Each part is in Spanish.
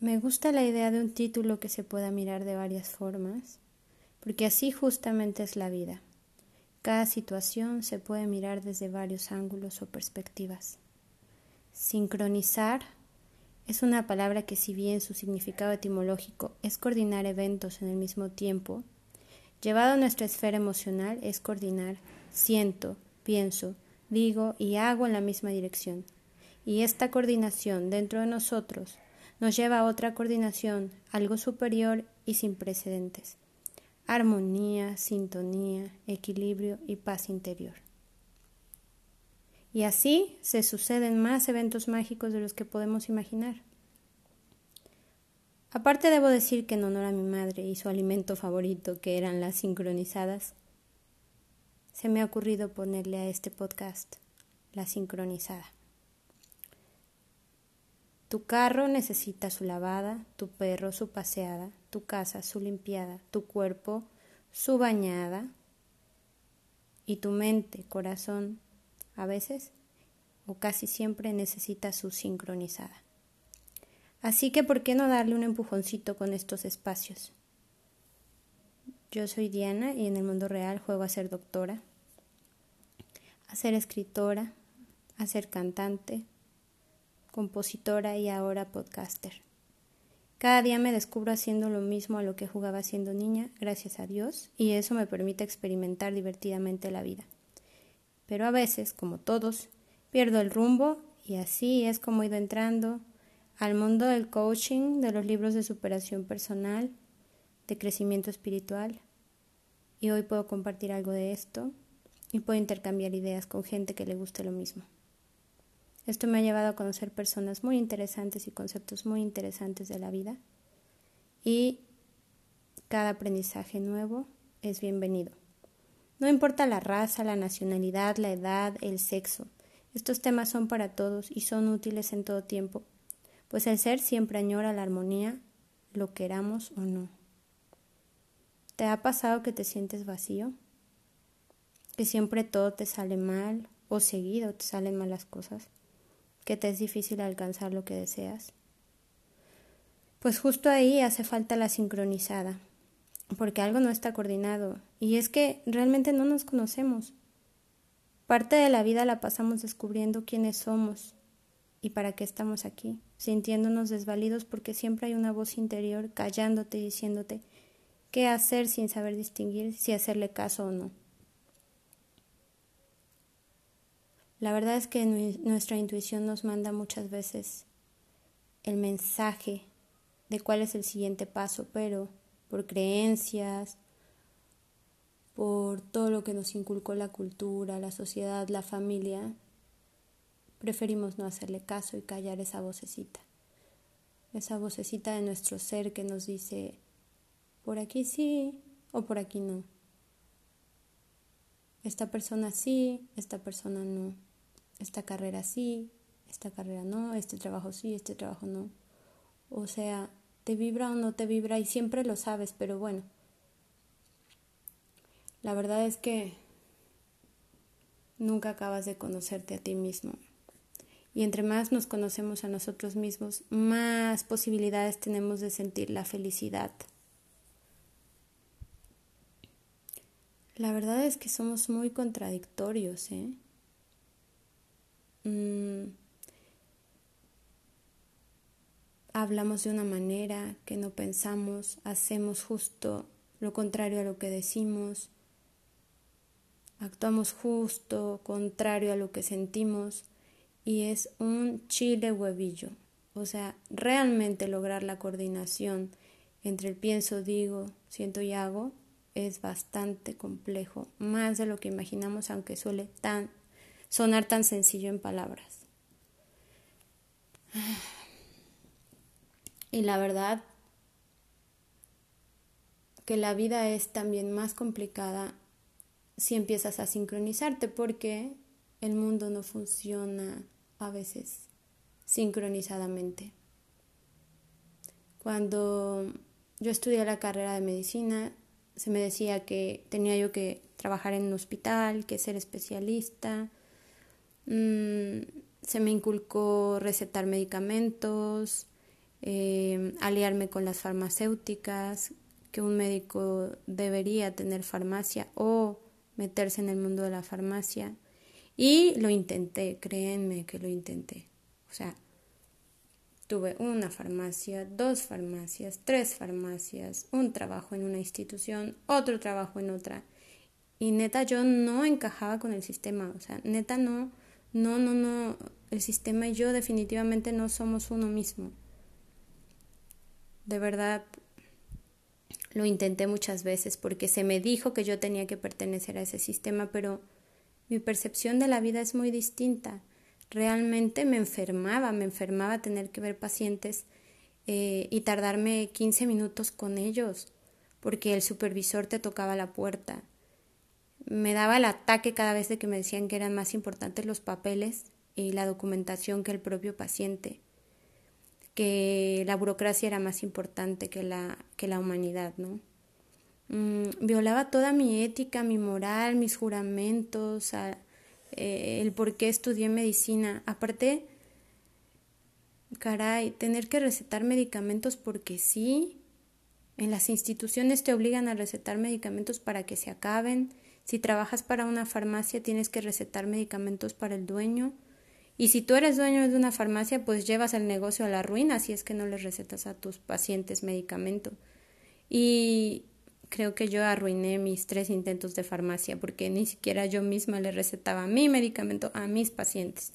Me gusta la idea de un título que se pueda mirar de varias formas, porque así justamente es la vida. Cada situación se puede mirar desde varios ángulos o perspectivas. Sincronizar es una palabra que si bien su significado etimológico es coordinar eventos en el mismo tiempo, llevado a nuestra esfera emocional es coordinar siento, pienso, digo y hago en la misma dirección. Y esta coordinación dentro de nosotros nos lleva a otra coordinación, algo superior y sin precedentes. Armonía, sintonía, equilibrio y paz interior. Y así se suceden más eventos mágicos de los que podemos imaginar. Aparte debo decir que en honor a mi madre y su alimento favorito, que eran las sincronizadas, se me ha ocurrido ponerle a este podcast la sincronizada. Tu carro necesita su lavada, tu perro su paseada, tu casa su limpiada, tu cuerpo su bañada y tu mente, corazón, a veces o casi siempre necesita su sincronizada. Así que, ¿por qué no darle un empujoncito con estos espacios? Yo soy Diana y en el mundo real juego a ser doctora, a ser escritora, a ser cantante, compositora y ahora podcaster. Cada día me descubro haciendo lo mismo a lo que jugaba siendo niña, gracias a Dios, y eso me permite experimentar divertidamente la vida. Pero a veces, como todos, pierdo el rumbo y así es como he ido entrando al mundo del coaching, de los libros de superación personal, de crecimiento espiritual. Y hoy puedo compartir algo de esto y puedo intercambiar ideas con gente que le guste lo mismo. Esto me ha llevado a conocer personas muy interesantes y conceptos muy interesantes de la vida y cada aprendizaje nuevo es bienvenido. No importa la raza, la nacionalidad, la edad, el sexo. Estos temas son para todos y son útiles en todo tiempo, pues el ser siempre añora la armonía, lo queramos o no. ¿Te ha pasado que te sientes vacío? ¿Que siempre todo te sale mal o seguido te salen malas cosas? Que te es difícil alcanzar lo que deseas? Pues justo ahí hace falta la sincronizada, porque algo no está coordinado, y es que realmente no nos conocemos. Parte de la vida la pasamos descubriendo quiénes somos y para qué estamos aquí, sintiéndonos desvalidos porque siempre hay una voz interior callándote y diciéndote qué hacer sin saber distinguir si hacerle caso o no. La verdad es que nuestra intuición nos manda muchas veces el mensaje de cuál es el siguiente paso, pero por creencias, por todo lo que nos inculcó la cultura, la sociedad, la familia, preferimos no hacerle caso y callar esa vocecita. Esa vocecita de nuestro ser que nos dice, por aquí sí o por aquí no. Esta persona sí, esta persona no esta carrera sí, esta carrera no, este trabajo sí, este trabajo no. O sea, te vibra o no te vibra y siempre lo sabes, pero bueno. La verdad es que nunca acabas de conocerte a ti mismo. Y entre más nos conocemos a nosotros mismos, más posibilidades tenemos de sentir la felicidad. La verdad es que somos muy contradictorios, ¿eh? Mm, hablamos de una manera que no pensamos, hacemos justo lo contrario a lo que decimos, actuamos justo contrario a lo que sentimos y es un chile huevillo. O sea, realmente lograr la coordinación entre el pienso, digo, siento y hago es bastante complejo, más de lo que imaginamos, aunque suele tan sonar tan sencillo en palabras. Y la verdad que la vida es también más complicada si empiezas a sincronizarte porque el mundo no funciona a veces sincronizadamente. Cuando yo estudié la carrera de medicina, se me decía que tenía yo que trabajar en un hospital, que ser especialista, Mm, se me inculcó recetar medicamentos, eh, aliarme con las farmacéuticas, que un médico debería tener farmacia o meterse en el mundo de la farmacia. Y lo intenté, créenme que lo intenté. O sea, tuve una farmacia, dos farmacias, tres farmacias, un trabajo en una institución, otro trabajo en otra. Y neta, yo no encajaba con el sistema. O sea, neta, no, no, no, no. El sistema y yo definitivamente no somos uno mismo. De verdad, lo intenté muchas veces porque se me dijo que yo tenía que pertenecer a ese sistema, pero mi percepción de la vida es muy distinta. Realmente me enfermaba, me enfermaba tener que ver pacientes eh, y tardarme 15 minutos con ellos porque el supervisor te tocaba la puerta. Me daba el ataque cada vez de que me decían que eran más importantes los papeles y la documentación que el propio paciente que la burocracia era más importante que la, que la humanidad, ¿no? Mm, violaba toda mi ética, mi moral, mis juramentos, eh, el por qué estudié medicina. Aparte, caray, tener que recetar medicamentos porque sí. En las instituciones te obligan a recetar medicamentos para que se acaben. Si trabajas para una farmacia tienes que recetar medicamentos para el dueño. Y si tú eres dueño de una farmacia, pues llevas el negocio a la ruina si es que no les recetas a tus pacientes medicamento. Y creo que yo arruiné mis tres intentos de farmacia porque ni siquiera yo misma le recetaba mi medicamento a mis pacientes.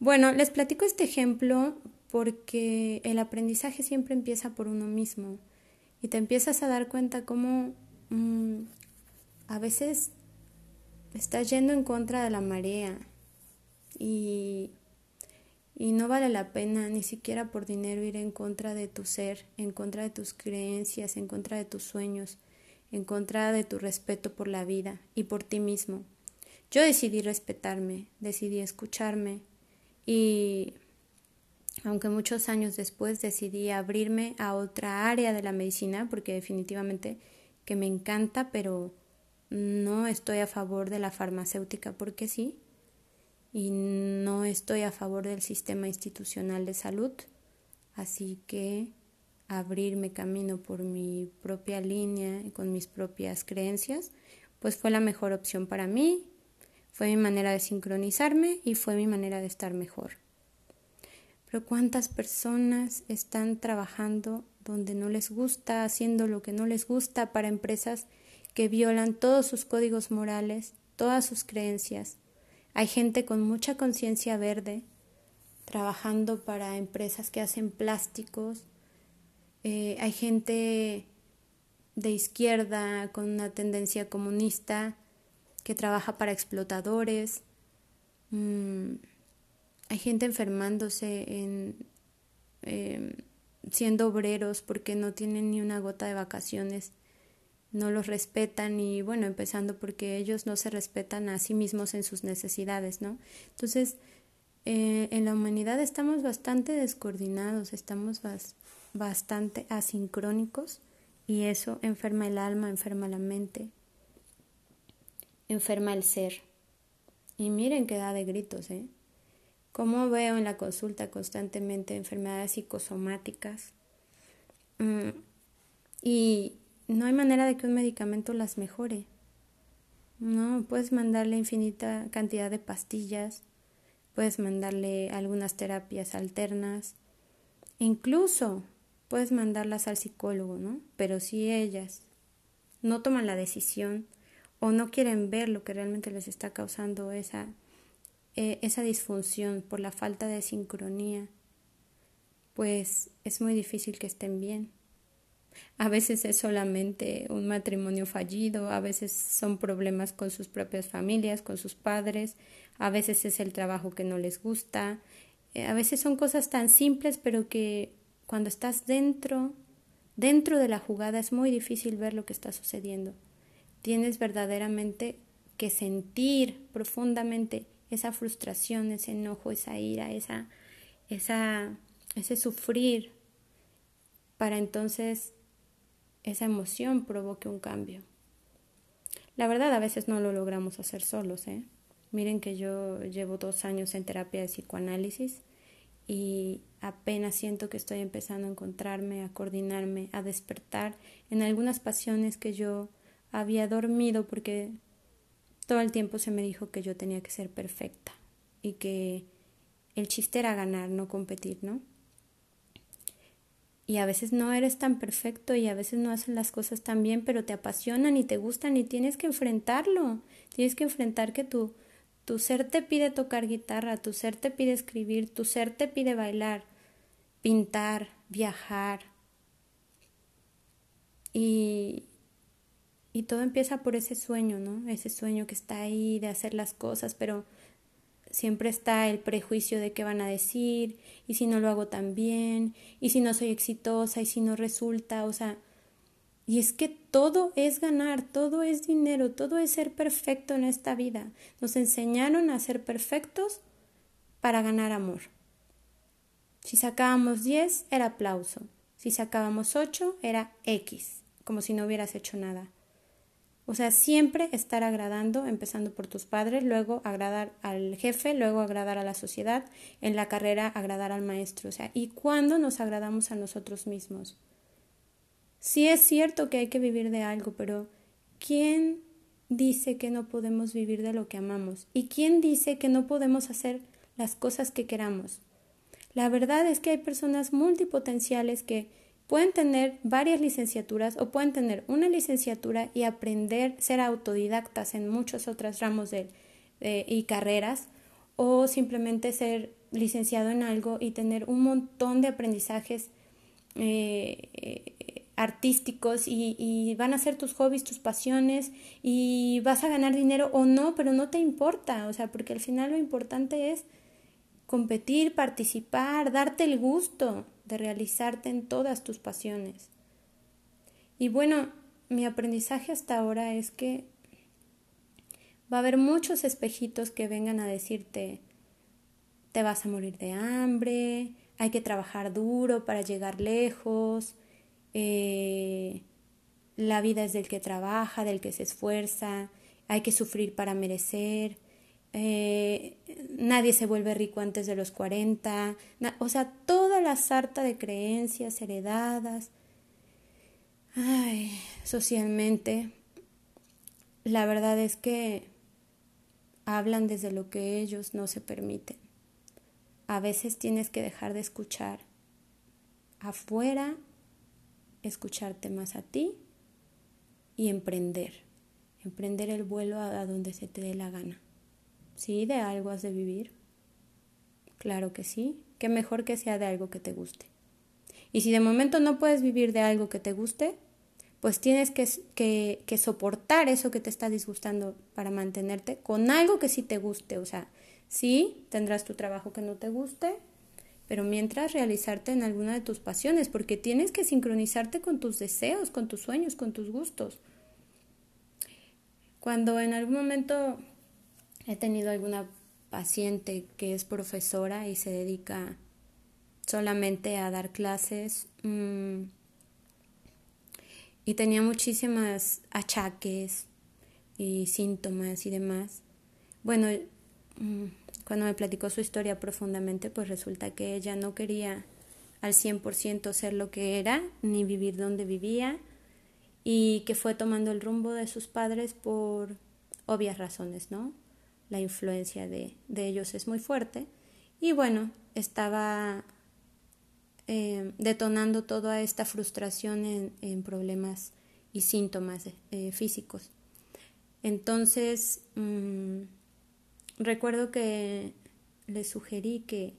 Bueno, les platico este ejemplo porque el aprendizaje siempre empieza por uno mismo y te empiezas a dar cuenta cómo mm, a veces estás yendo en contra de la marea y, y no vale la pena ni siquiera por dinero ir en contra de tu ser, en contra de tus creencias, en contra de tus sueños, en contra de tu respeto por la vida y por ti mismo. Yo decidí respetarme, decidí escucharme y aunque muchos años después decidí abrirme a otra área de la medicina porque definitivamente que me encanta, pero no estoy a favor de la farmacéutica porque sí, y no estoy a favor del sistema institucional de salud, así que abrirme camino por mi propia línea y con mis propias creencias, pues fue la mejor opción para mí, fue mi manera de sincronizarme y fue mi manera de estar mejor. Pero cuántas personas están trabajando donde no les gusta, haciendo lo que no les gusta para empresas que violan todos sus códigos morales, todas sus creencias, hay gente con mucha conciencia verde trabajando para empresas que hacen plásticos. Eh, hay gente de izquierda con una tendencia comunista que trabaja para explotadores. Mm, hay gente enfermándose en em, siendo obreros porque no tienen ni una gota de vacaciones no los respetan y bueno, empezando porque ellos no se respetan a sí mismos en sus necesidades, ¿no? Entonces, eh, en la humanidad estamos bastante descoordinados, estamos bastante asincrónicos y eso enferma el alma, enferma la mente, enferma el ser. Y miren que da de gritos, ¿eh? Como veo en la consulta constantemente enfermedades psicosomáticas. Mm, y no hay manera de que un medicamento las mejore. No, puedes mandarle infinita cantidad de pastillas, puedes mandarle algunas terapias alternas, incluso puedes mandarlas al psicólogo, ¿no? Pero si ellas no toman la decisión o no quieren ver lo que realmente les está causando esa, eh, esa disfunción por la falta de sincronía, pues es muy difícil que estén bien. A veces es solamente un matrimonio fallido, a veces son problemas con sus propias familias, con sus padres, a veces es el trabajo que no les gusta, eh, a veces son cosas tan simples pero que cuando estás dentro, dentro de la jugada es muy difícil ver lo que está sucediendo. Tienes verdaderamente que sentir profundamente esa frustración, ese enojo, esa ira, esa, esa, ese sufrir, para entonces esa emoción provoque un cambio. La verdad, a veces no lo logramos hacer solos. ¿eh? Miren que yo llevo dos años en terapia de psicoanálisis y apenas siento que estoy empezando a encontrarme, a coordinarme, a despertar en algunas pasiones que yo había dormido porque todo el tiempo se me dijo que yo tenía que ser perfecta y que el chiste era ganar, no competir, ¿no? Y a veces no eres tan perfecto y a veces no haces las cosas tan bien, pero te apasionan y te gustan y tienes que enfrentarlo. Tienes que enfrentar que tu, tu ser te pide tocar guitarra, tu ser te pide escribir, tu ser te pide bailar, pintar, viajar. Y, y todo empieza por ese sueño, ¿no? Ese sueño que está ahí de hacer las cosas, pero siempre está el prejuicio de qué van a decir, y si no lo hago tan bien, y si no soy exitosa, y si no resulta, o sea, y es que todo es ganar, todo es dinero, todo es ser perfecto en esta vida. Nos enseñaron a ser perfectos para ganar amor. Si sacábamos 10 era aplauso, si sacábamos 8 era X, como si no hubieras hecho nada. O sea, siempre estar agradando, empezando por tus padres, luego agradar al jefe, luego agradar a la sociedad, en la carrera agradar al maestro. O sea, ¿y cuándo nos agradamos a nosotros mismos? Sí es cierto que hay que vivir de algo, pero ¿quién dice que no podemos vivir de lo que amamos? ¿Y quién dice que no podemos hacer las cosas que queramos? La verdad es que hay personas multipotenciales que pueden tener varias licenciaturas o pueden tener una licenciatura y aprender, ser autodidactas en muchos otros ramos de, y carreras o simplemente ser licenciado en algo y tener un montón de aprendizajes eh, eh, artísticos y, y, van a ser tus hobbies, tus pasiones y vas a ganar dinero o no, pero no te importa, o sea, porque al final lo importante es competir, participar, darte el gusto de realizarte en todas tus pasiones. Y bueno, mi aprendizaje hasta ahora es que va a haber muchos espejitos que vengan a decirte, te vas a morir de hambre, hay que trabajar duro para llegar lejos, eh, la vida es del que trabaja, del que se esfuerza, hay que sufrir para merecer, eh, nadie se vuelve rico antes de los 40, o sea, toda la sarta de creencias heredadas, ay, socialmente, la verdad es que hablan desde lo que ellos no se permiten. A veces tienes que dejar de escuchar afuera, escucharte más a ti y emprender, emprender el vuelo a donde se te dé la gana. ¿Sí? ¿De algo has de vivir? Claro que sí. Qué mejor que sea de algo que te guste. Y si de momento no puedes vivir de algo que te guste, pues tienes que, que, que, soportar eso que te está disgustando para mantenerte con algo que sí te guste. O sea, sí, tendrás tu trabajo que no te guste, pero mientras realizarte en alguna de tus pasiones, porque tienes que sincronizarte con tus deseos, con tus sueños, con tus gustos. Cuando en algún momento He tenido alguna paciente que es profesora y se dedica solamente a dar clases mm, y tenía muchísimas achaques y síntomas y demás. Bueno, mm, cuando me platicó su historia profundamente, pues resulta que ella no quería al 100% ser lo que era, ni vivir donde vivía, y que fue tomando el rumbo de sus padres por obvias razones, ¿no? La influencia de, ellos es muy fuerte. Y bueno, estaba eh, detonando toda esta frustración en, problemas y síntomas eh, físicos. Entonces, mm, recuerdo que le sugerí que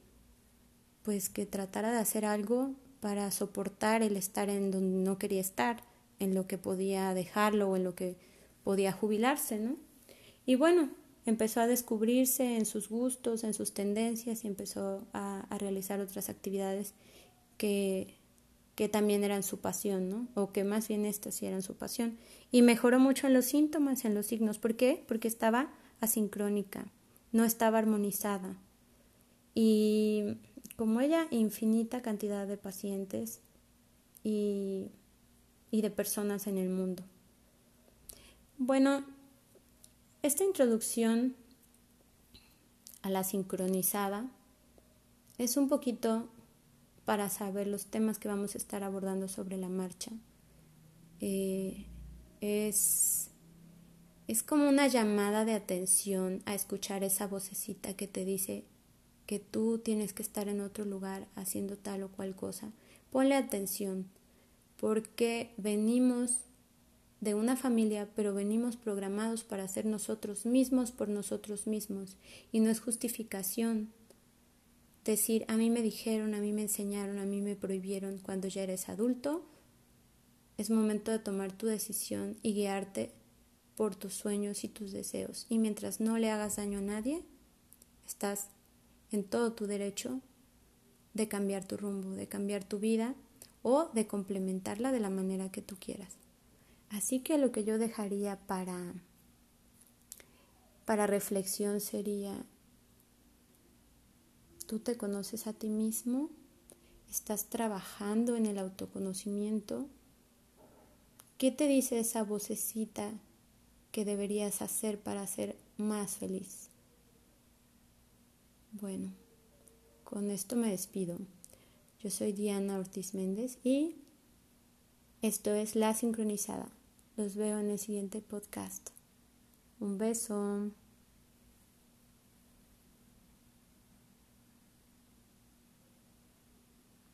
pues que tratara de hacer algo para soportar el estar en donde no quería estar, en lo que podía dejarlo o en lo que podía jubilarse, ¿no? Y bueno, empezó a descubrirse en sus gustos, en sus tendencias y empezó a, realizar otras actividades que, que, también eran su pasión, ¿no? O que más bien estas sí eran su pasión. Y mejoró mucho en los síntomas, en los signos. ¿Por qué? Porque estaba asincrónica, no estaba armonizada. Y como ella, infinita cantidad de pacientes y, y de personas en el mundo. Bueno, esta introducción a la sincronizada es un poquito para saber los temas que vamos a estar abordando sobre la marcha. Eh, es, es como una llamada de atención a escuchar esa vocecita que te dice que tú tienes que estar en otro lugar haciendo tal o cual cosa. Ponle atención, porque venimos de una familia, pero venimos programados para ser nosotros mismos por nosotros mismos, y no es justificación decir a mí me dijeron, a mí me enseñaron, a mí me prohibieron cuando ya eres adulto, es momento de tomar tu decisión y guiarte por tus sueños y tus deseos. Y mientras no le hagas daño a nadie, estás en todo tu derecho de cambiar tu rumbo, de cambiar tu vida o de complementarla de la manera que tú quieras. Así que lo que yo dejaría para, para reflexión sería, tú te conoces a ti mismo, estás trabajando en el autoconocimiento, ¿qué te dice esa vocecita que deberías hacer para ser más feliz? Bueno, con esto me despido. Yo soy Diana Ortiz Méndez y esto es La Sincronizada. Los veo en el siguiente podcast. Un beso.